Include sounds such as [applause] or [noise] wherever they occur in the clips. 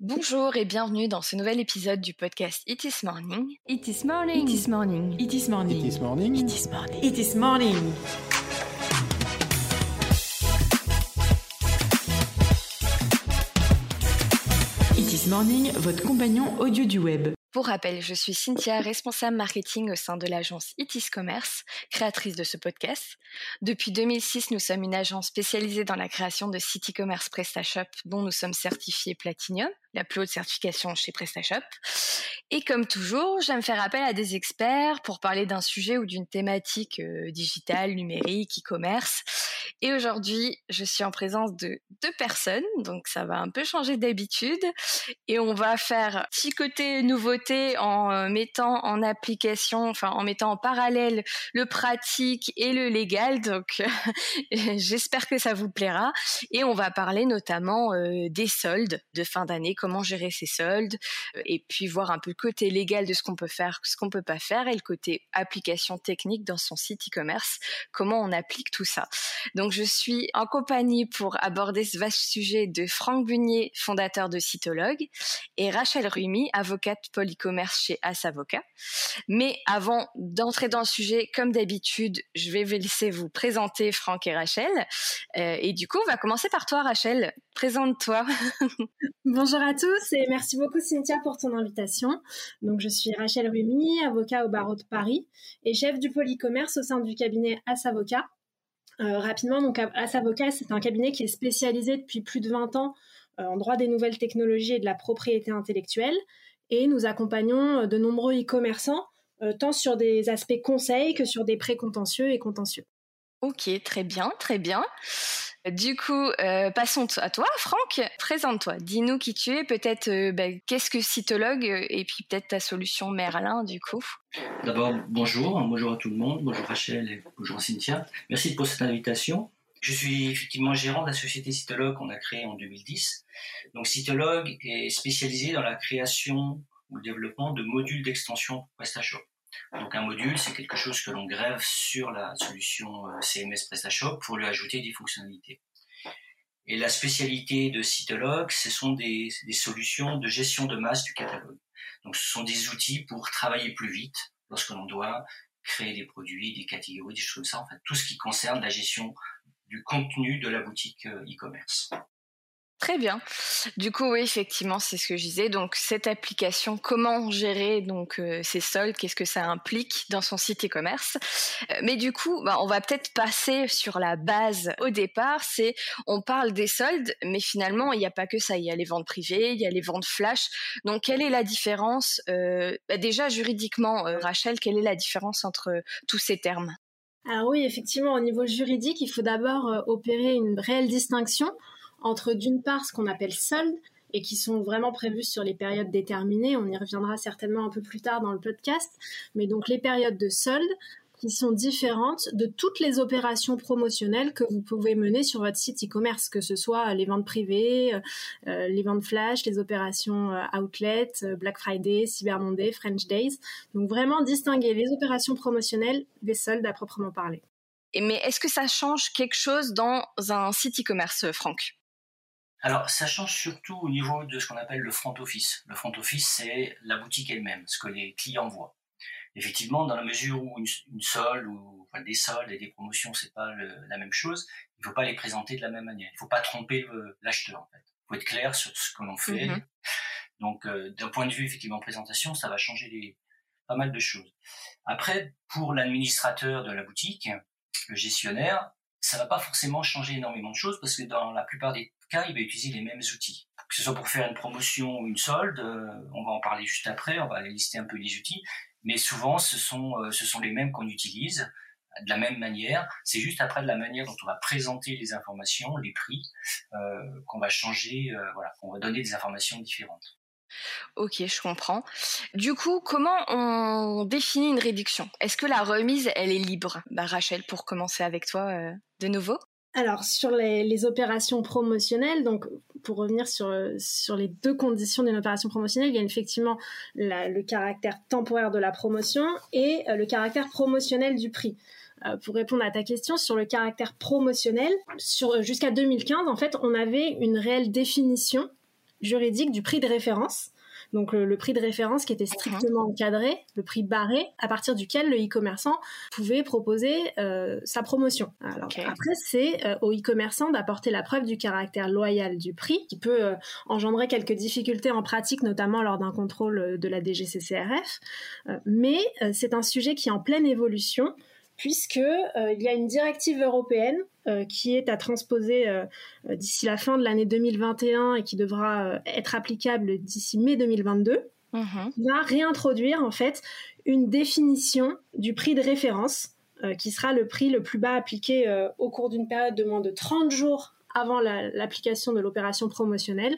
Bonjour et bienvenue dans ce nouvel épisode du podcast It is Morning. It is morning. It is Morning. It is morning. It is morning. It is morning. It is morning. It is morning, votre compagnon audio du web. Pour rappel, je suis Cynthia, responsable marketing au sein de l'agence Itis Commerce, créatrice de ce podcast. Depuis 2006, nous sommes une agence spécialisée dans la création de sites e-commerce PrestaShop dont nous sommes certifiés Platinum, la plus haute certification chez PrestaShop. Et comme toujours, j'aime faire appel à des experts pour parler d'un sujet ou d'une thématique euh, digitale, numérique, e-commerce. Et aujourd'hui, je suis en présence de deux personnes, donc ça va un peu changer d'habitude. Et on va faire petit côté nouveauté en euh, mettant en application, enfin en mettant en parallèle le pratique et le légal. Donc [laughs] j'espère que ça vous plaira. Et on va parler notamment euh, des soldes de fin d'année, comment gérer ces soldes, euh, et puis voir un peu le côté légal de ce qu'on peut faire, ce qu'on peut pas faire, et le côté application technique dans son site e-commerce, comment on applique tout ça. Donc je suis en compagnie pour aborder ce vaste sujet de Franck Bunier, fondateur de Cytologue, et Rachel Rumi, avocate polycommerce chez As Avocat. Mais avant d'entrer dans le sujet, comme d'habitude, je vais vous laisser vous présenter Franck et Rachel. Euh, et du coup, on va commencer par toi, Rachel. Présente-toi. [laughs] Bonjour à tous et merci beaucoup Cynthia pour ton invitation. Donc je suis Rachel Rumi, avocat au barreau de Paris et chef du polycommerce au sein du cabinet As Avocat. Euh, rapidement, donc As Avocat, c'est un cabinet qui est spécialisé depuis plus de 20 ans euh, en droit des nouvelles technologies et de la propriété intellectuelle et nous accompagnons euh, de nombreux e-commerçants tant sur des aspects conseils que sur des précontentieux et contentieux. Ok, très bien, très bien. Du coup, euh, passons à toi, Franck. Présente-toi. Dis-nous qui tu es, peut-être euh, bah, qu'est-ce que cytologue euh, et puis peut-être ta solution Merlin, du coup. D'abord, bonjour, bonjour à tout le monde, bonjour Rachel et bonjour Cynthia. Merci pour cette invitation. Je suis effectivement gérant de la société Cytologue qu'on a créée en 2010. Donc Cytologue est spécialisé dans la création ou le développement de modules d'extension PrestaShop. Donc un module, c'est quelque chose que l'on grève sur la solution euh, CMS PrestaShop pour lui ajouter des fonctionnalités. Et la spécialité de Cytologue, ce sont des, solutions de gestion de masse du catalogue. Donc ce sont des outils pour travailler plus vite lorsque l'on doit créer des produits, des catégories, des choses comme ça. En fait, tout ce qui concerne la gestion du contenu de la boutique euh, e-commerce. Très bien. Du coup, oui, effectivement, c'est ce que je disais. Donc, cette application, comment gérer donc euh, ces soldes Qu'est-ce que ça implique dans son site e-commerce? Euh, Mais du coup, bah, on va peut-être passer sur la base au départ. C'est, on parle des soldes, mais finalement, il n'y a pas que ça. Il y a les ventes privées, il y a les ventes flash. Donc, quelle est la différence euh, bah, Déjà, juridiquement, Rachel, quelle est la différence entre tous ces termes? Alors oui, effectivement, au niveau juridique, il faut d'abord opérer une réelle distinction entre d'une part ce qu'on appelle soldes et qui sont vraiment prévus sur les périodes déterminées. On y reviendra certainement un peu plus tard dans le podcast. Mais donc les périodes de soldes qui sont différentes de toutes les opérations promotionnelles que vous pouvez mener sur votre site e-commerce, que ce soit les ventes privées, euh, les ventes flash, les opérations euh, outlet, euh, Black Friday, Cyber Monday, French Days. Donc vraiment distinguer les opérations promotionnelles des soldes à proprement parler. Mais est-ce que ça change quelque chose dans un site e-commerce, Franck? Alors, ça change surtout au niveau de ce qu'on appelle le front office. Le front office, c'est la boutique elle-même, ce que les clients voient. Effectivement, dans la mesure où une, solde ou des soldes et des promotions, c'est pas la même chose, il faut pas les présenter de la même manière. Il faut pas tromper l'acheteur. En fait. Il faut être clair sur ce que l'on fait. Mm-hmm. Donc, euh, d'un point de vue effectivement présentation, ça va changer les, pas mal de choses. Après, pour l'administrateur de la boutique, le gestionnaire, ça va pas forcément changer énormément de choses parce que dans la plupart des cas, il va utiliser les mêmes outils. Que ce soit pour faire une promotion ou une solde, euh, on va en parler juste après, on va lister un peu les outils, mais souvent ce sont, euh, ce sont les mêmes qu'on utilise de la même manière. C'est juste après la manière dont on va présenter les informations, les prix, euh, qu'on va changer, voilà, qu'on va donner des informations différentes. Ok, je comprends. Du coup, comment on définit une réduction? Est-ce que la remise, elle est libre? Bah, Rachel, pour commencer avec toi de nouveau alors sur les, opérations promotionnelles, donc pour revenir sur, les deux conditions d'une opération promotionnelle, il y a effectivement le caractère temporaire de la promotion et euh, le caractère promotionnel du prix. Euh, pour répondre à ta question sur le caractère promotionnel, jusqu'à 2015, en fait, on avait une réelle définition juridique du prix de référence. Donc le, prix de référence qui était strictement encadré, le prix barré, à partir duquel le e-commerçant pouvait proposer euh, sa promotion. Alors après, c'est euh, au e-commerçant d'apporter la preuve du caractère loyal du prix, qui peut euh, engendrer quelques difficultés en pratique, notamment lors d'un contrôle de la DGCCRF. mais c'est un sujet qui est en pleine évolution puisque il y a une directive européenne qui est à transposer euh, euh, d'ici la fin de l'année 2021 et qui devra être applicable d'ici mai 2022, mhm. va réintroduire en fait une définition du prix de référence qui sera le prix le plus bas appliqué au cours d'une période de moins de 30 jours avant l'application de l'opération promotionnelle.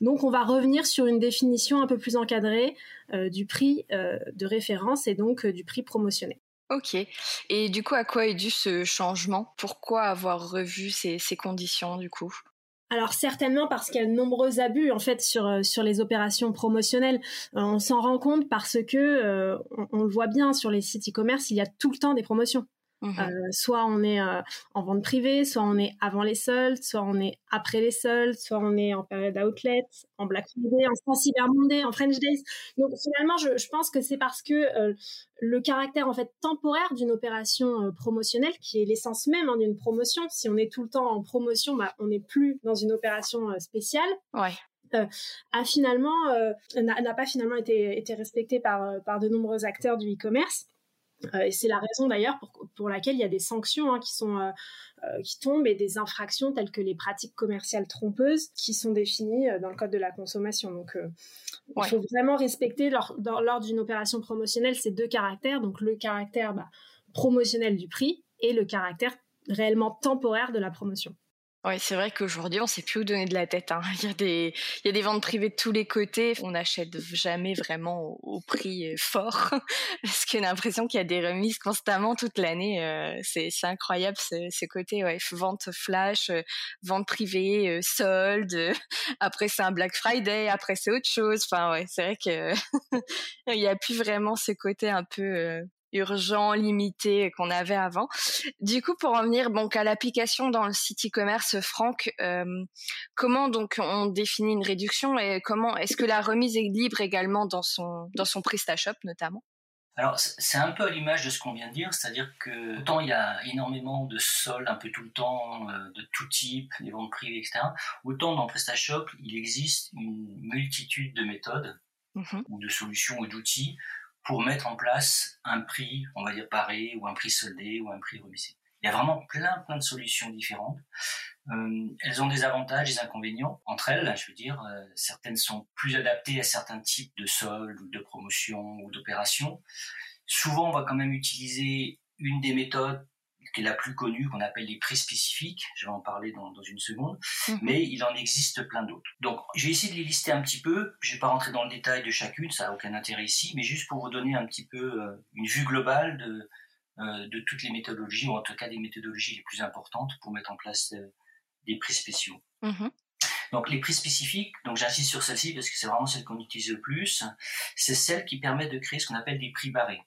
Donc on va revenir sur une définition un peu plus encadrée du prix de référence et donc du prix promotionnel. Ok. Et du coup, à quoi est dû ce changement? Pourquoi avoir revu ces, conditions du coup? Alors certainement parce qu'il y a de nombreux abus en fait sur euh, les opérations promotionnelles. Euh, on s'en rend compte parce que euh, on, le voit bien sur les sites e-commerce, il y a tout le temps des promotions. Mmh soit on est en vente privée, soit on est avant les soldes, soit on est après les soldes, soit on est en période outlet, en Black Friday, en Cyber Monday, en French Days. Donc finalement, je, je pense que c'est parce que le caractère en fait temporaire d'une opération promotionnelle, qui est l'essence même hein, d'une promotion. Si on est tout le temps en promotion, bah, on n'est plus dans une opération spéciale. Ouais. a finalement n'a pas finalement été, été respecté par, par de nombreux acteurs du e-commerce. Euh, et c'est la raison d'ailleurs pour, pour, laquelle il y a des sanctions hein, qui sont euh, euh, qui tombent et des infractions telles que les pratiques commerciales trompeuses qui sont définies dans le code de la consommation. Donc il faut vraiment respecter lors, lors d'une opération promotionnelle ces deux caractères, donc le caractère bah, promotionnel du prix et le caractère réellement temporaire de la promotion. Oui, c'est vrai qu'aujourd'hui, on sait plus où donner de la tête. Hein. Il, y a des, il y a des ventes privées de tous les côtés. On n'achète jamais vraiment au, prix euh, fort [laughs] parce qu'on a l'impression qu'il y a des remises constamment toute l'année. Euh, c'est, c'est incroyable ce, ce, côté ouais, vente flash, euh, vente privée, solde. [laughs] Après, c'est un Black Friday. Après, c'est autre chose. Enfin, ouais, c'est vrai que [laughs] il n'y a plus vraiment ce côté un peu urgent, limité qu'on avait avant. Du coup, pour en venir donc à l'application dans le site e-commerce, Franck, euh, comment donc on définit une réduction et comment est-ce que la remise est libre également dans son dans son PrestaShop notamment? Alors, c'est un peu à l'image de ce qu'on vient de dire, c'est-à-dire que autant il y a énormément de soldes un peu tout le temps, euh, de tout type, des ventes privées, etc., autant dans PrestaShop, il existe une multitude de méthodes mmh ou de solutions ou d'outils pour mettre en place un prix, on va dire paré, ou un prix soldé, ou un prix remisé. Il y a vraiment plein, plein de solutions différentes. Euh, elles ont des avantages, des inconvénients. Entre elles, je veux dire, euh, certaines sont plus adaptées à certains types de soldes, de promotions, ou d'opérations. Souvent, on va quand même utiliser une des méthodes est la plus connue, qu'on appelle les prix spécifiques. Je vais en parler dans, dans une seconde. Mhm. Mais il en existe plein d'autres. Donc, je vais essayer de les lister un petit peu. Je vais pas rentrer dans le détail de chacune, ça n'a aucun intérêt ici, mais juste pour vous donner un petit peu euh, une vue globale de, euh, de toutes les méthodologies, ou en tout cas des méthodologies les plus importantes pour mettre en place euh, des prix spéciaux. Mhm. Donc les prix spécifiques, donc j'insiste sur celle-ci parce que c'est vraiment celle qu'on utilise le plus, c'est celle qui permet de créer ce qu'on appelle des prix barrés.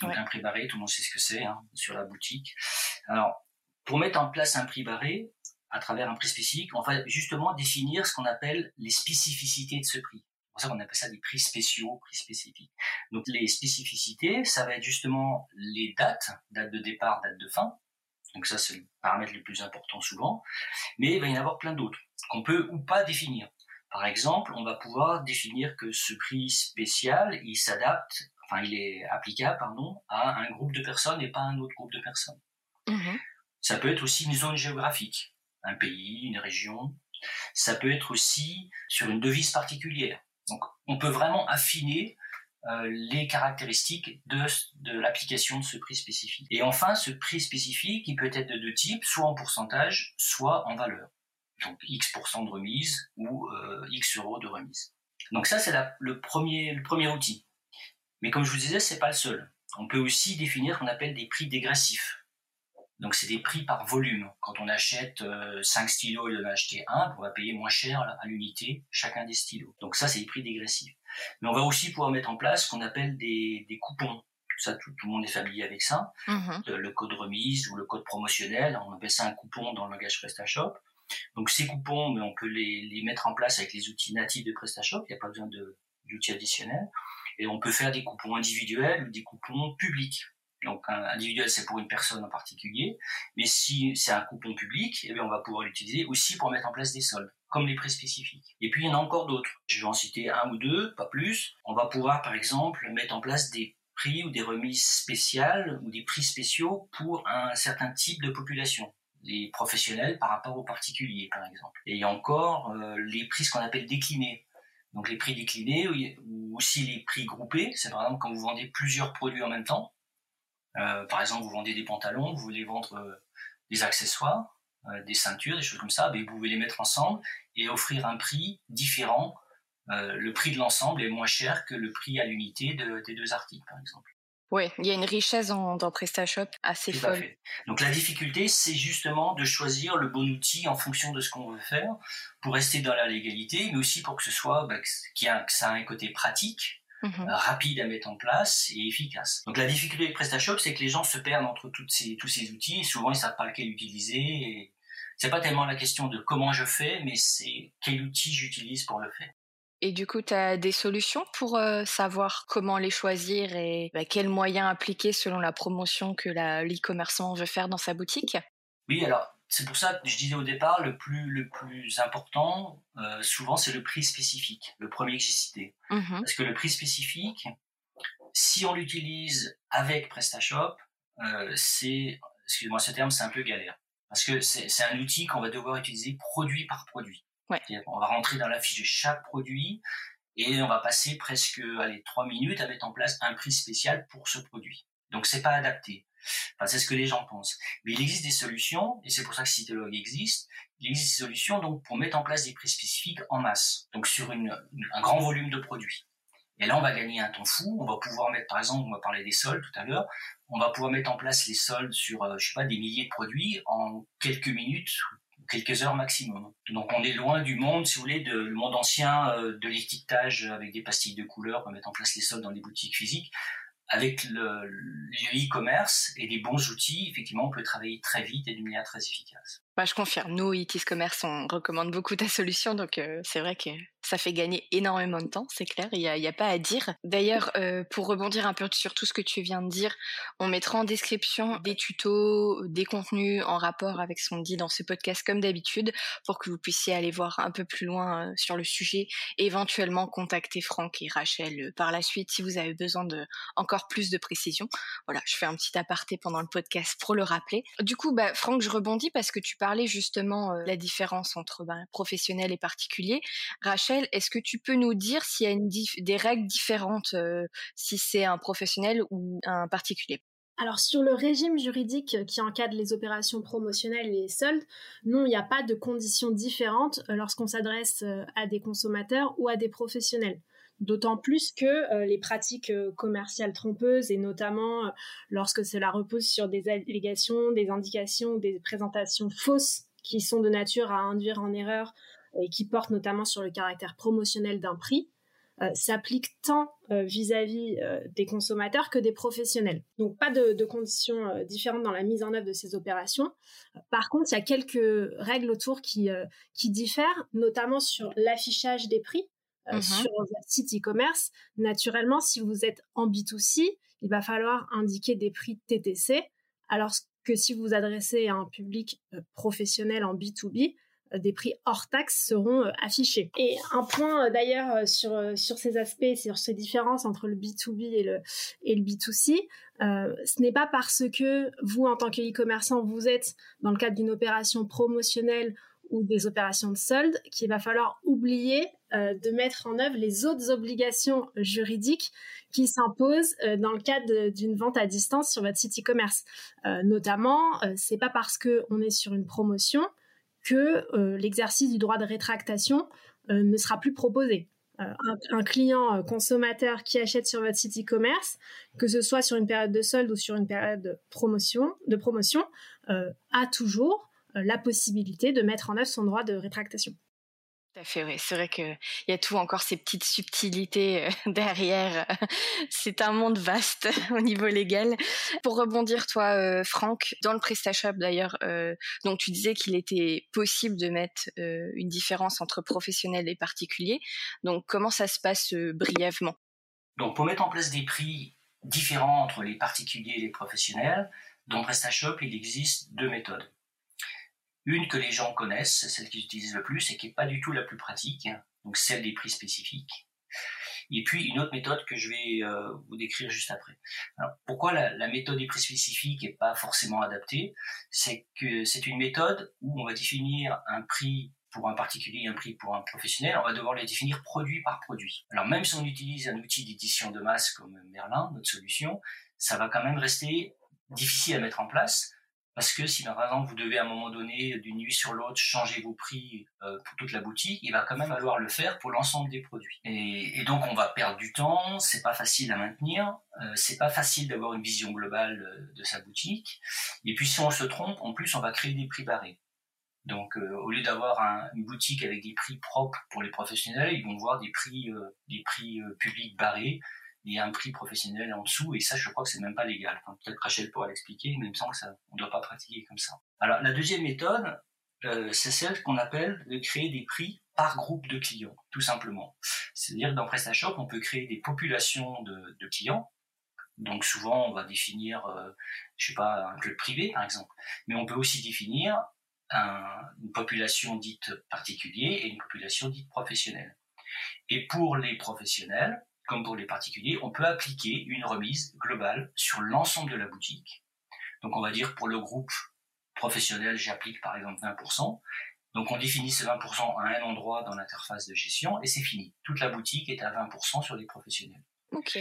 Donc un prix barré, tout le monde sait ce que c'est hein, sur la boutique. Alors, pour mettre en place un prix barré, à travers un prix spécifique, on va justement définir ce qu'on appelle les spécificités de ce prix. C'est pour ça qu'on appelle ça des prix spéciaux, prix spécifiques. Donc les spécificités, ça va être justement les dates, date de départ, date de fin. Donc ça, c'est le paramètre le plus important souvent. Mais il va y en avoir plein d'autres qu'on peut ou pas définir. Par exemple, on va pouvoir définir que ce prix spécial, il s'adapte enfin il est applicable pardon, à un groupe de personnes et pas à un autre groupe de personnes. Mhm. Ça peut être aussi une zone géographique, un pays, une région. Ça peut être aussi sur une devise particulière. Donc on peut vraiment affiner euh, les caractéristiques de, de l'application de ce prix spécifique. Et enfin, ce prix spécifique, il peut être de deux types, soit en pourcentage, soit en valeur. Donc X% de remise ou euh, X euros de remise. Donc ça, c'est le premier, le premier outil. Mais comme je vous disais, c'est pas le seul. On peut aussi définir ce qu'on appelle des prix dégressifs. Donc c'est des prix par volume. Quand on achète 5 euh, stylos et on en acheter un, on va payer moins cher à l'unité chacun des stylos. Donc ça c'est des prix dégressifs. Mais on va aussi pouvoir mettre en place ce qu'on appelle des, coupons. Ça, tout, le monde est familier avec ça. Mm-hmm. Le code remise ou le code promotionnel, on appelle ça un coupon dans le langage PrestaShop. Donc ces coupons, mais on peut les, les, mettre en place avec les outils natifs de PrestaShop, il n'y a pas besoin d'outils additionnels. Et on peut faire des coupons individuels ou des coupons publics. Donc un individuel, c'est pour une personne en particulier, mais si c'est un coupon public, eh bien, on va pouvoir l'utiliser aussi pour mettre en place des soldes, comme les prix spécifiques. Et puis il y en a encore d'autres. Je vais en citer un ou deux, pas plus. On va pouvoir par exemple mettre en place des prix ou des remises spéciales ou des prix spéciaux pour un certain type de population les professionnels par rapport aux particuliers, par exemple. Et il y a encore euh, les prix, qu'on appelle déclinés. Donc les prix déclinés ou aussi les prix groupés, c'est par exemple quand vous vendez plusieurs produits en même temps. Euh, par exemple, vous vendez des pantalons, vous voulez vendre euh, des accessoires, des ceintures, des choses comme ça, ben, vous pouvez les mettre ensemble et offrir un prix différent. le prix de l'ensemble est moins cher que le prix à l'unité des deux articles, par exemple. Oui, il y a une richesse dans, PrestaShop assez folle. Donc la difficulté, c'est justement de choisir le bon outil en fonction de ce qu'on veut faire pour rester dans la légalité, mais aussi pour que ce soit, bah, que, a, ça a un côté pratique, mmh euh, rapide à mettre en place et efficace. Donc la difficulté de PrestaShop, c'est que les gens se perdent entre toutes ces, tous ces outils et souvent ils savent pas lequel utiliser. Et c'est pas tellement la question de comment je fais, mais c'est quel outil j'utilise pour le faire. Et du coup, tu as des solutions pour euh, savoir comment les choisir et bah, quels moyens appliquer selon la promotion que l'e-commerçant veut faire dans sa boutique? Oui, alors c'est pour ça que je disais au départ, le plus, le plus important, euh, souvent, c'est le prix spécifique, le premier que j'ai cité. Mmh Parce que le prix spécifique, si on l'utilise avec PrestaShop, euh, c'est, excusez-moi ce terme, c'est un peu galère. Parce que c'est un outil qu'on va devoir utiliser produit par produit. On va rentrer dans la fiche de chaque produit et on va passer presque allez, trois minutes à mettre en place un prix spécial pour ce produit. Donc c'est pas adapté. Enfin, c'est ce que les gens pensent. Mais il existe des solutions, et c'est pour ça que Citylog existe, il existe des solutions donc pour mettre en place des prix spécifiques en masse, donc sur un grand volume de produits. Et là, on va gagner un temps fou. On va pouvoir mettre, par exemple, on va parler des soldes tout à l'heure. On va pouvoir mettre en place les soldes sur, euh, je sais pas, des milliers de produits en quelques minutes quelques heures maximum. Donc on est loin du monde, si vous voulez, de, le monde ancien euh, de l'étiquetage avec des pastilles de couleurs, pour mettre en place les soldes dans les boutiques physiques. Avec le e-commerce et des bons outils, effectivement, on peut travailler très vite et d'une manière très efficace. Bah, je confirme, nous, Itis Commerce, on recommande beaucoup ta solution, donc euh, c'est vrai que ça fait gagner énormément de temps, c'est clair, il n'y a, a, pas à dire. D'ailleurs, euh, pour rebondir un peu sur tout ce que tu viens de dire, on mettra en description des tutos, des contenus en rapport avec ce qu'on dit dans ce podcast comme d'habitude, pour que vous puissiez aller voir un peu plus loin euh, sur le sujet et éventuellement contacter Franck et Rachel par la suite si vous avez besoin de encore plus de précision. Voilà, je fais un petit aparté pendant le podcast pour le rappeler. Du coup, bah, Franck, je rebondis parce que tu parlais justement la différence entre bah, professionnel et particulier. Rachel, est-ce que tu peux nous dire s'il y a des règles différentes euh, si c'est un professionnel ou un particulier? Alors sur le régime juridique qui encadre les opérations promotionnelles et les soldes, non, il n'y a pas de conditions différentes euh, lorsqu'on s'adresse euh, à des consommateurs ou à des professionnels. D'autant plus que les pratiques commerciales trompeuses, et notamment lorsque cela repose sur des allégations, des indications des présentations fausses qui sont de nature à induire en erreur et qui porte notamment sur le caractère promotionnel d'un prix, euh, s'applique tant euh, vis-à-vis euh, des consommateurs que des professionnels. Donc pas de, conditions différentes dans la mise en œuvre de ces opérations. par contre, il y a quelques règles autour qui diffèrent, notamment sur l'affichage des prix. Mm-hmm. sur votre site e-commerce. Naturellement, si vous êtes en B2C, il va falloir indiquer des prix TTC, alors que si vous vous adressez à un public professionnel en B2B, des prix hors taxes seront euh, affichés. Et un point euh, d'ailleurs euh, sur, sur ces aspects, sur ces différences entre le B2B et le, et le B2C, ce n'est pas parce que vous, en tant que e-commerçant, vous êtes dans le cadre d'une opération promotionnelle ou des opérations de solde qu'il va falloir oublier de mettre en œuvre les autres obligations juridiques qui s'imposent dans le cadre d'une vente à distance sur votre site e-commerce. notamment, c'est pas parce que on est sur une promotion que euh, l'exercice du droit de rétractation euh, ne sera plus proposé. Euh, un, client consommateur qui achète sur votre site e-commerce, que ce soit sur une période de solde ou sur une période de promotion, de promotion a toujours la possibilité de mettre en œuvre son droit de rétractation. Tout fait, oui. C'est vrai qu'il y a tout encore ces petites subtilités euh, [laughs] derrière. [laughs] C'est un monde vaste [laughs] au niveau légal. Pour rebondir, toi, euh, Franck, dans le PrestaShop d'ailleurs, euh, donc tu disais qu'il était possible de mettre une différence entre professionnels et particuliers. Donc comment ça se passe brièvement? Donc pour mettre en place des prix différents entre les particuliers et les professionnels, dans PrestaShop, il existe deux méthodes. Une que les gens connaissent, celle qu'ils utilisent le plus et qui n'est pas du tout la plus pratique, donc celle des prix spécifiques. Et puis une autre méthode que je vais euh, vous décrire juste après. Alors, pourquoi la, méthode des prix spécifiques n'est pas forcément adaptée? C'est que c'est une méthode où on va définir un prix pour un particulier un prix pour un professionnel, on va devoir les définir produit par produit. Alors même si on utilise un outil d'édition de masse comme Merlin, notre solution, ça va quand même rester difficile à mettre en place parce que si par exemple vous devez à un moment donné, d'une nuit sur l'autre, changer vos prix euh, pour toute la boutique, il va quand même falloir le faire pour l'ensemble des produits. Et, donc on va perdre du temps, c'est pas facile à maintenir, euh, c'est pas facile d'avoir une vision globale euh, de sa boutique. Et puis si on se trompe, en plus on va créer des prix barrés. Donc euh, au lieu d'avoir un, une boutique avec des prix propres pour les professionnels, ils vont voir des prix, des prix publics barrés il y a un prix professionnel en dessous, et ça, je crois que c'est même pas légal. Peut-être Rachel pourra l'expliquer, mais il me semble que ça, on ne doit pas pratiquer comme ça. Alors, la deuxième méthode, euh, c'est celle qu'on appelle de créer des prix par groupe de clients, tout simplement. C'est-à-dire que dans PrestaShop, on peut créer des populations de, de clients. Donc souvent, on va définir, euh, je sais pas, un club privé, par exemple. Mais on peut aussi définir un, une population dite particulier et une population dite professionnelle. Et pour les professionnels, comme pour les particuliers, on peut appliquer une remise globale sur l'ensemble de la boutique. Donc on va dire pour le groupe professionnel, j'applique par exemple 20%. Donc on définit ces 20% à un endroit dans l'interface de gestion et c'est fini. Toute la boutique est à 20% sur les professionnels. Ok.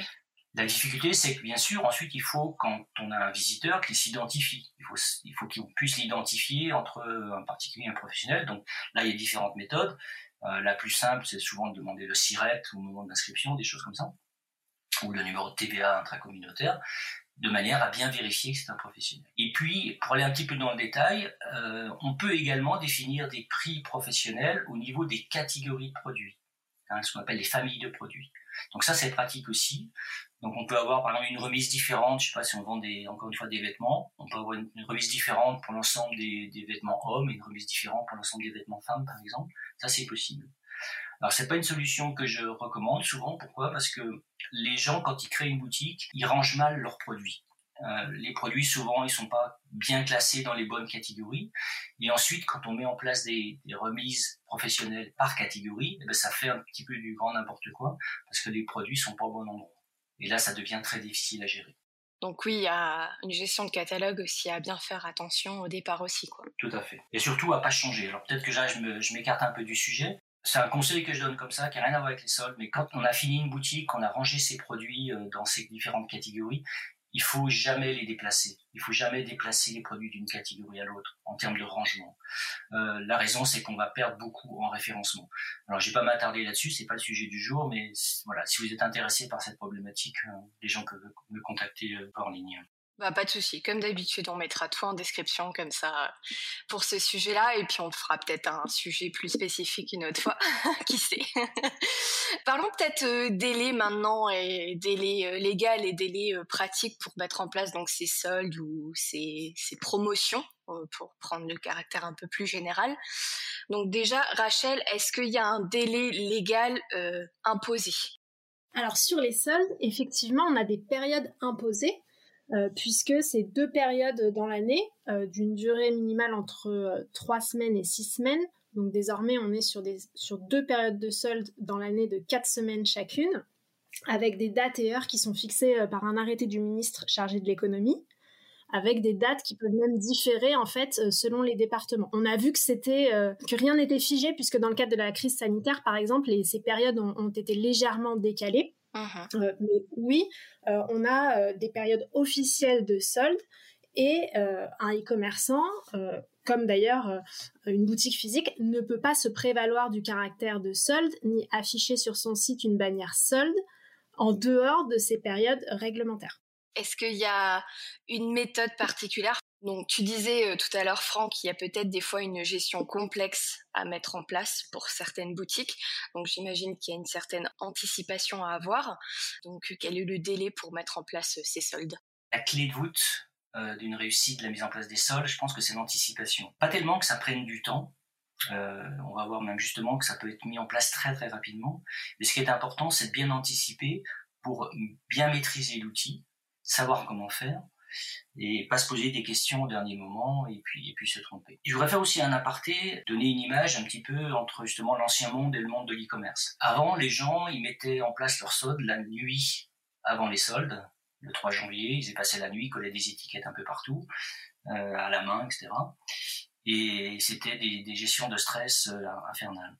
La difficulté, c'est que bien sûr, ensuite, il faut, quand on a un visiteur, qu'il s'identifie. Il faut, il faut qu'il puisse l'identifier entre un particulier et un professionnel. Donc là, il y a différentes méthodes. Euh, la plus simple, c'est souvent de demander le SIRET au moment d'inscription, des choses comme ça, ou le numéro de TVA intracommunautaire, de manière à bien vérifier que c'est un professionnel. Et puis, pour aller un petit peu dans le détail, euh, on peut également définir des prix professionnels au niveau des catégories de produits, hein, ce qu'on appelle les familles de produits. Donc ça, c'est pratique aussi. Donc on peut avoir par exemple une remise différente, je sais pas si on vend encore une fois des vêtements, on peut avoir une, remise différente pour l'ensemble des, des, vêtements hommes et une remise différente pour l'ensemble des vêtements femmes par exemple. C'est possible. Alors c'est pas une solution que je recommande souvent. Pourquoi? Parce que les gens quand ils créent une boutique, ils rangent mal leurs produits. Euh, les produits souvent ils sont pas bien classés dans les bonnes catégories et ensuite quand on met en place des, des remises professionnelles par catégorie eh ben, ça fait un petit peu du grand n'importe quoi parce que les produits sont pas au bon endroit et là, ça devient très difficile à gérer. Donc oui, il y a une gestion de catalogue aussi à bien faire attention au départ aussi. Quoi. Tout à fait. Et surtout à pas changer. Alors peut-être que là, je m'écarte un peu du sujet. C'est un conseil que je donne comme ça, qui n'a rien à voir avec les soldes, mais quand on a fini une boutique, qu'on a rangé ses produits euh, dans ces différentes catégories, il faut jamais les déplacer. Il faut jamais déplacer les produits d'une catégorie à l'autre en termes de rangement. Euh, la raison, c'est qu'on va perdre beaucoup en référencement. Alors, je vais pas m'attarder là-dessus, c'est pas le sujet du jour, mais voilà, si vous êtes intéressé par cette problématique, euh, les gens peuvent me contacter euh, en ligne. Bah, pas de souci. Comme d'habitude, on mettra tout en description comme ça pour ce sujet-là. Et puis, on fera peut-être un sujet plus spécifique une autre fois. [laughs] Qui sait? [laughs] Parlons peut-être euh, délai maintenant et délai euh, légal et délai euh, pratique pour mettre en place donc ces soldes ou ces, ces promotions pour prendre le caractère un peu plus général. Donc déjà, Rachel, est-ce qu'il y a un délai légal imposé? Alors sur les soldes, effectivement, on a des périodes imposées. Euh, puisque c'est deux périodes dans l'année, euh, d'une durée minimale entre euh, trois semaines et six semaines. Donc désormais, on est sur, des, sur deux périodes de solde dans l'année de quatre semaines chacune, avec des dates et heures qui sont fixées par un arrêté du ministre chargé de l'économie avec des dates qui peuvent même différer en fait selon les départements. On a vu que c'était que rien n'était figé puisque dans le cadre de la crise sanitaire par exemple, ces périodes ont été légèrement décalées. Uh-huh. Euh, mais oui, euh, on a euh, des périodes officielles de solde et un e-commerçant, comme d'ailleurs une boutique physique, ne peut pas se prévaloir du caractère de solde ni afficher sur son site une bannière solde en dehors de ces périodes réglementaires. Est-ce qu'il y a une méthode particulière Donc, tu disais euh, tout à l'heure, Franck, qu'il y a peut-être des fois une gestion complexe à mettre en place pour certaines boutiques. Donc, j'imagine qu'il y a une certaine anticipation à avoir. Donc, quel est le délai pour mettre en place ces soldes? La clé de voûte d'une réussite de la mise en place des soldes, je pense que c'est l'anticipation. Pas tellement que ça prenne du temps, euh, on va voir même justement que ça peut être mis en place très très rapidement. Mais ce qui est important, c'est de bien anticiper pour bien maîtriser l'outil, savoir comment faire et pas se poser des questions au dernier moment et puis et puis se tromper. Je voudrais faire aussi un aparté, donner une image un petit peu entre justement l'ancien monde et le monde de l'e-commerce. Avant, les gens ils mettaient en place leur solde la nuit avant les soldes, le 3 janvier, ils y passaient la nuit, collaient des étiquettes un peu partout, euh, à la main, etc et c'était des, des, gestions de stress euh, infernales.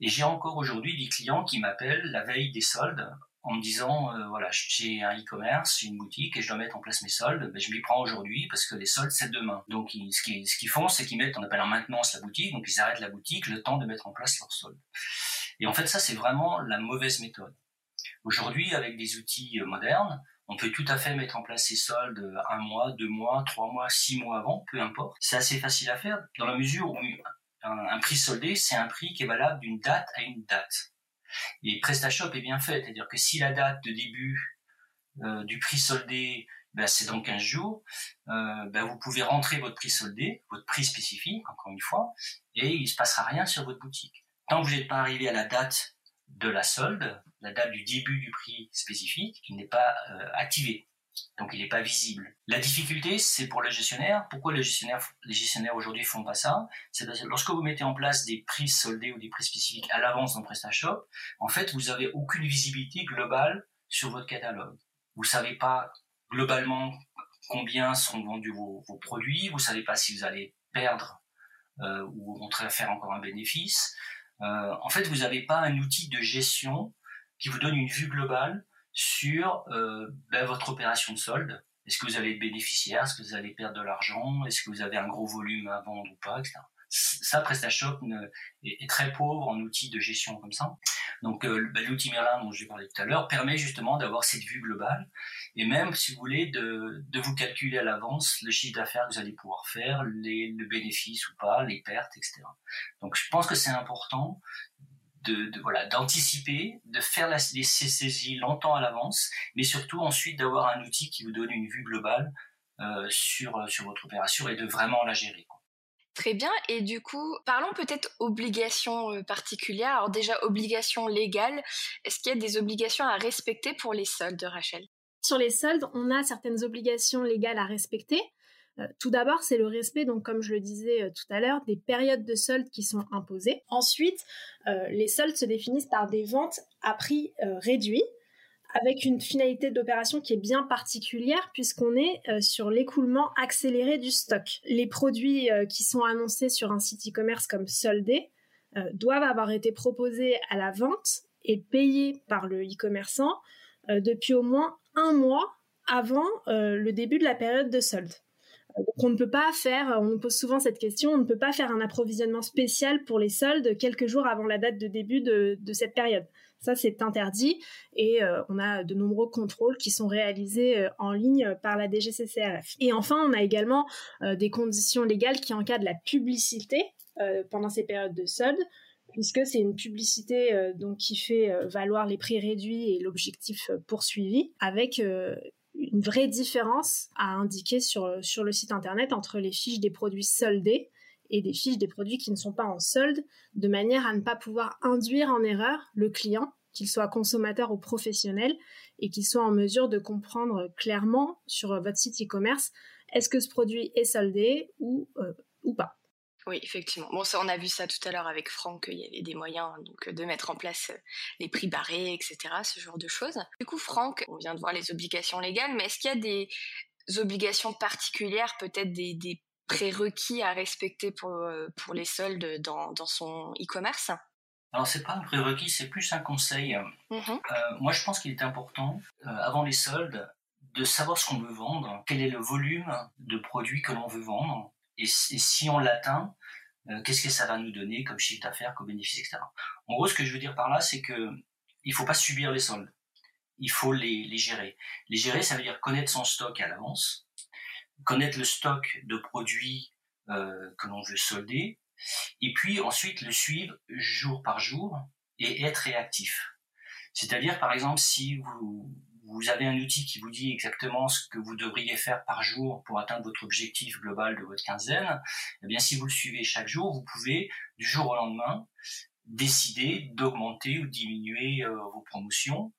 Et j'ai encore aujourd'hui des clients qui m'appellent la veille des soldes en me disant euh, voilà j'ai un e-commerce, une boutique et je dois mettre en place mes soldes, ben, je m'y prends aujourd'hui parce que les soldes c'est demain. Donc ce qu'ils font c'est qu'ils mettent on appelle en maintenance la boutique, donc ils arrêtent la boutique le temps de mettre en place leurs soldes. Et en fait ça c'est vraiment la mauvaise méthode. Aujourd'hui avec des outils euh, modernes, on peut tout à fait mettre en place ces soldes un mois, deux mois, trois mois, six mois avant, peu importe. C'est assez facile à faire dans la mesure où un, prix soldé, c'est un prix qui est valable d'une date à une date. Et PrestaShop est bien fait, c'est-à-dire que si la date de début euh, du prix soldé, ben, c'est dans 15 jours, euh, ben, vous pouvez rentrer votre prix soldé, votre prix spécifique, encore une fois, et il ne se passera rien sur votre boutique. Tant que vous n'êtes pas arrivé à la date de la solde, la date du début du prix spécifique, qui n'est pas euh, activé. Donc il n'est pas visible. La difficulté, c'est pour le gestionnaire. Pourquoi les gestionnaires, aujourd'hui font pas ça? C'est parce que lorsque vous mettez en place des prix soldés ou des prix spécifiques à l'avance dans PrestaShop, en fait, vous avez aucune visibilité globale sur votre catalogue. Vous savez pas globalement combien sont vendus vos, produits. Vous savez pas si vous allez perdre euh, ou au contraire faire encore un bénéfice. Euh, en fait, vous n'avez pas un outil de gestion qui vous donne une vue globale sur euh, ben, votre opération de solde. Est-ce que vous allez être bénéficiaire? Est-ce que vous allez perdre de l'argent? Est-ce que vous avez un gros volume à vendre ou pas, etc. Ça, PrestaShop est, très pauvre en outils de gestion comme ça. Donc euh, ben, l'outil Merlin dont j'ai parlé tout à l'heure permet justement d'avoir cette vue globale et même, si vous voulez, de, vous calculer à l'avance le chiffre d'affaires que vous allez pouvoir faire, les, le bénéfice ou pas, les pertes, etc. Donc je pense que c'est important de, voilà d'anticiper, de faire la, les saisies longtemps à l'avance, mais surtout ensuite d'avoir un outil qui vous donne une vue globale euh, sur sur votre opération et de vraiment la gérer. Très bien. Et du coup, parlons peut-être obligations euh, particulières. Alors déjà, obligations légales. Est-ce qu'il y a des obligations à respecter pour les soldes, Rachel? Sur les soldes, on a certaines obligations légales à respecter. Euh, tout d'abord, c'est le respect, donc comme je le disais euh, tout à l'heure, des périodes de soldes qui sont imposées. Ensuite, euh, les soldes se définissent par des ventes à prix réduit, avec une finalité d'opération qui est bien particulière puisqu'on est sur l'écoulement accéléré du stock. Les produits qui sont annoncés sur un site e-commerce comme soldé doivent avoir été proposés à la vente et payés par le e-commerçant depuis au moins un mois avant le début de la période de solde. Donc on ne peut pas faire, on nous pose souvent cette question, on ne peut pas faire un approvisionnement spécial pour les soldes quelques jours avant la date de début de, cette période. Ça, c'est interdit et euh, on a de nombreux contrôles qui sont réalisés euh, en ligne par la DGCCRF. Et enfin, on a également euh, des conditions légales qui encadrent la publicité pendant ces périodes de soldes puisque c'est une publicité donc qui fait valoir les prix réduits et l'objectif poursuivi avec une vraie différence à indiquer sur, le site internet entre les fiches des produits soldés et des fiches des produits qui ne sont pas en solde, de manière à ne pas pouvoir induire en erreur le client, qu'il soit consommateur ou professionnel, et qu'il soit en mesure de comprendre clairement sur votre site e-commerce est-ce que ce produit est soldé ou, euh, ou pas. Oui, effectivement. Bon, ça, on a vu ça tout à l'heure avec Franck, il y avait des moyens donc de mettre en place euh, les prix barrés, etc., ce genre de choses. Du coup, Franck, on vient de voir les obligations légales, mais est-ce qu'il y a des obligations particulières, peut-être des, prérequis à respecter pour, euh, pour les soldes dans, dans son e-commerce? Alors c'est pas un prérequis, c'est plus un conseil. Mmh euh, moi je pense qu'il est important, avant les soldes, de savoir ce qu'on veut vendre, quel est le volume de produits que l'on veut vendre, et, si on l'atteint, euh, qu'est-ce que ça va nous donner comme chiffre d'affaires, comme bénéfice, etc. En gros, ce que je veux dire par là, c'est que il faut pas subir les soldes. Il faut les, les gérer. Les gérer, ça veut dire connaître son stock à l'avance, connaître le stock de produits euh, que l'on veut solder, et puis ensuite le suivre jour par jour et être réactif. C'est-à-dire, par exemple, si vous, vous avez un outil qui vous dit exactement ce que vous devriez faire par jour pour atteindre votre objectif global de votre quinzaine, eh bien, si vous le suivez chaque jour, vous pouvez, du jour au lendemain, décider d'augmenter ou diminuer euh, vos promotions,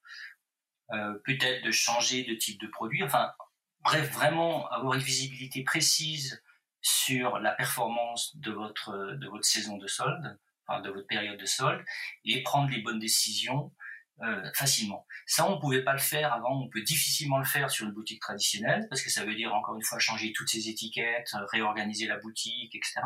euh, peut-être de changer de type de produit, enfin, bref, vraiment avoir une visibilité précise sur la performance de votre, de votre saison de solde, enfin, de votre période de solde, et prendre les bonnes décisions euh, facilement. Ça, on pouvait pas le faire avant. On peut difficilement le faire sur une boutique traditionnelle parce que ça veut dire encore une fois changer toutes ces étiquettes, euh, réorganiser la boutique, etc.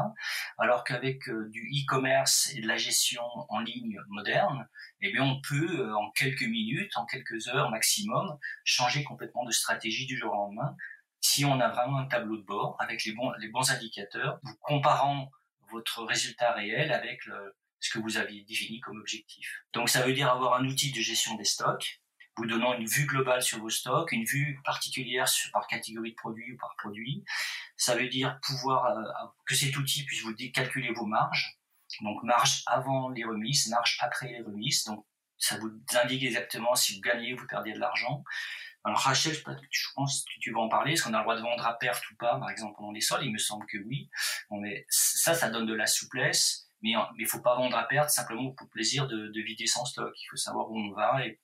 Alors qu'avec euh, du e-commerce et de la gestion en ligne moderne, eh bien, on peut en quelques minutes, en quelques heures maximum, changer complètement de stratégie du jour au lendemain. Si on a vraiment un tableau de bord avec les bons, les bons indicateurs, vous comparant votre résultat réel avec le, ce que vous aviez défini comme objectif. Donc ça veut dire avoir un outil de gestion des stocks, vous donnant une vue globale sur vos stocks, une vue particulière par catégorie de produits ou par produit. Ça veut dire pouvoir euh, que cet outil puisse vous calculer vos marges. Donc marge avant les remises, marge après les remises. Donc ça vous indique exactement si vous gagnez ou vous perdez de l'argent. Alors Rachel, je pense que tu vas en parler. Est-ce qu'on a le droit de vendre à perte ou pas, par exemple pendant les soldes? Il me semble que oui. Bon, mais ça, ça donne de la souplesse mais il faut pas vendre à perte simplement pour le plaisir de, de, vider son stock. Il faut savoir où on va et,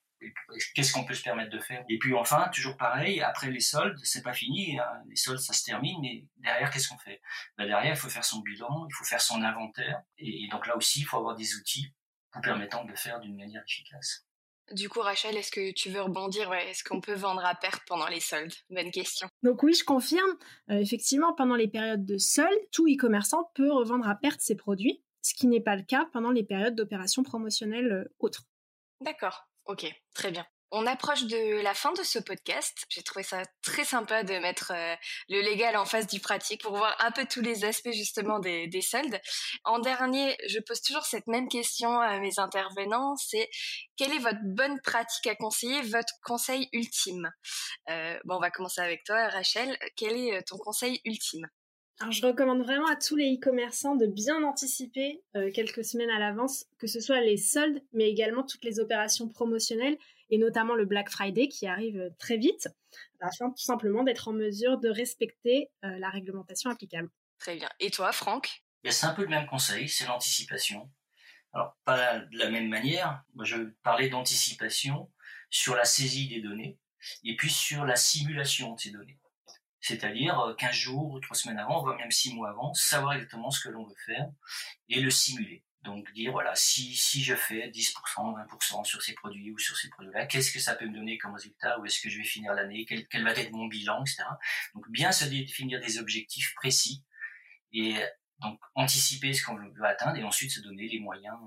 qu'est-ce qu'on peut se permettre de faire. Et puis enfin, toujours pareil, après les soldes, c'est pas fini. Hein. Les soldes, ça se termine, mais derrière, qu'est-ce qu'on fait? Ben Derrière, il faut faire son bilan, il faut faire son inventaire. Et, donc là aussi, il faut avoir des outils vous permettant de le faire d'une manière efficace. Du coup, Rachel, est-ce que tu veux rebondir? Est-ce qu'on peut vendre à perte pendant les soldes? Bonne question. Donc oui, je confirme. Euh, effectivement, pendant les périodes de soldes, tout e-commerçant peut revendre à perte ses produits ce qui n'est pas le cas pendant les périodes d'opérations promotionnelles euh, autres. D'accord, ok, très bien. On approche de la fin de ce podcast. J'ai trouvé ça très sympa de mettre euh, le légal en face du pratique pour voir un peu tous les aspects justement des, soldes. En dernier, je pose toujours cette même question à mes intervenants, c'est quelle est votre bonne pratique à conseiller, votre conseil ultime? Euh, Bon, on va commencer avec toi, Rachel. Quel est ton conseil ultime? Alors, je recommande vraiment à tous les e-commerçants de bien anticiper euh, quelques semaines à l'avance, que ce soit les soldes, mais également toutes les opérations promotionnelles, et notamment le Black Friday qui arrive euh, très vite, afin tout simplement d'être en mesure de respecter euh, la réglementation applicable. Très bien. Et toi, Franck? C'est un peu le même conseil, c'est l'anticipation. Alors, pas de la même manière. Moi, je parlais d'anticipation sur la saisie des données et puis sur la simulation de ces données c'est-à-dire 15 euh, jours ou 3 semaines avant, voire même 6 mois avant, savoir exactement ce que l'on veut faire et le simuler. Donc dire, voilà, si, si je fais 10%, 20% sur ces produits ou sur ces produits-là, qu'est-ce que ça peut me donner comme résultat? Où est-ce que je vais finir l'année? Quel, quel, va être mon bilan, etc. Donc bien se définir des objectifs précis et donc anticiper ce qu'on veut atteindre et ensuite se donner les moyens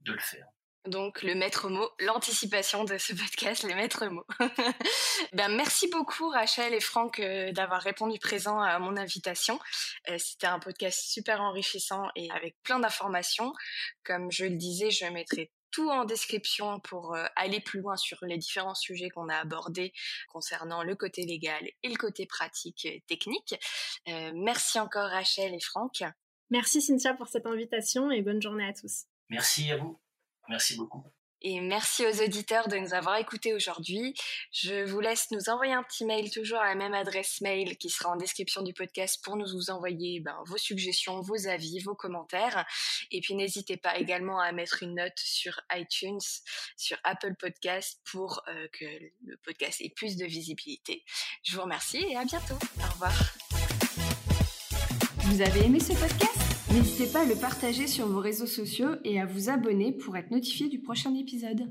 de le faire. Donc le maître mot, l'anticipation de ce podcast, les maîtres mots. [laughs] ben merci beaucoup Rachel et Franck euh, d'avoir répondu présent à mon invitation. Euh, c'était un podcast super enrichissant et avec plein d'informations. Comme je le disais, je mettrai tout en description pour euh, aller plus loin sur les différents sujets qu'on a abordés concernant le côté légal et le côté pratique technique. merci encore Rachel et Franck. Merci Cynthia pour cette invitation et bonne journée à tous. Merci à vous. Merci beaucoup. Et merci aux auditeurs de nous avoir écoutés aujourd'hui. Je vous laisse nous envoyer un petit mail toujours à la même adresse mail qui sera en description du podcast pour nous vous envoyer ben, vos suggestions, vos avis, vos commentaires. Et puis n'hésitez pas également à mettre une note sur iTunes, sur Apple Podcast pour euh, que le podcast ait plus de visibilité. Je vous remercie et à bientôt. Au revoir. Vous avez aimé ce podcast? N'hésitez pas à le partager sur vos réseaux sociaux et à vous abonner pour être notifié du prochain épisode.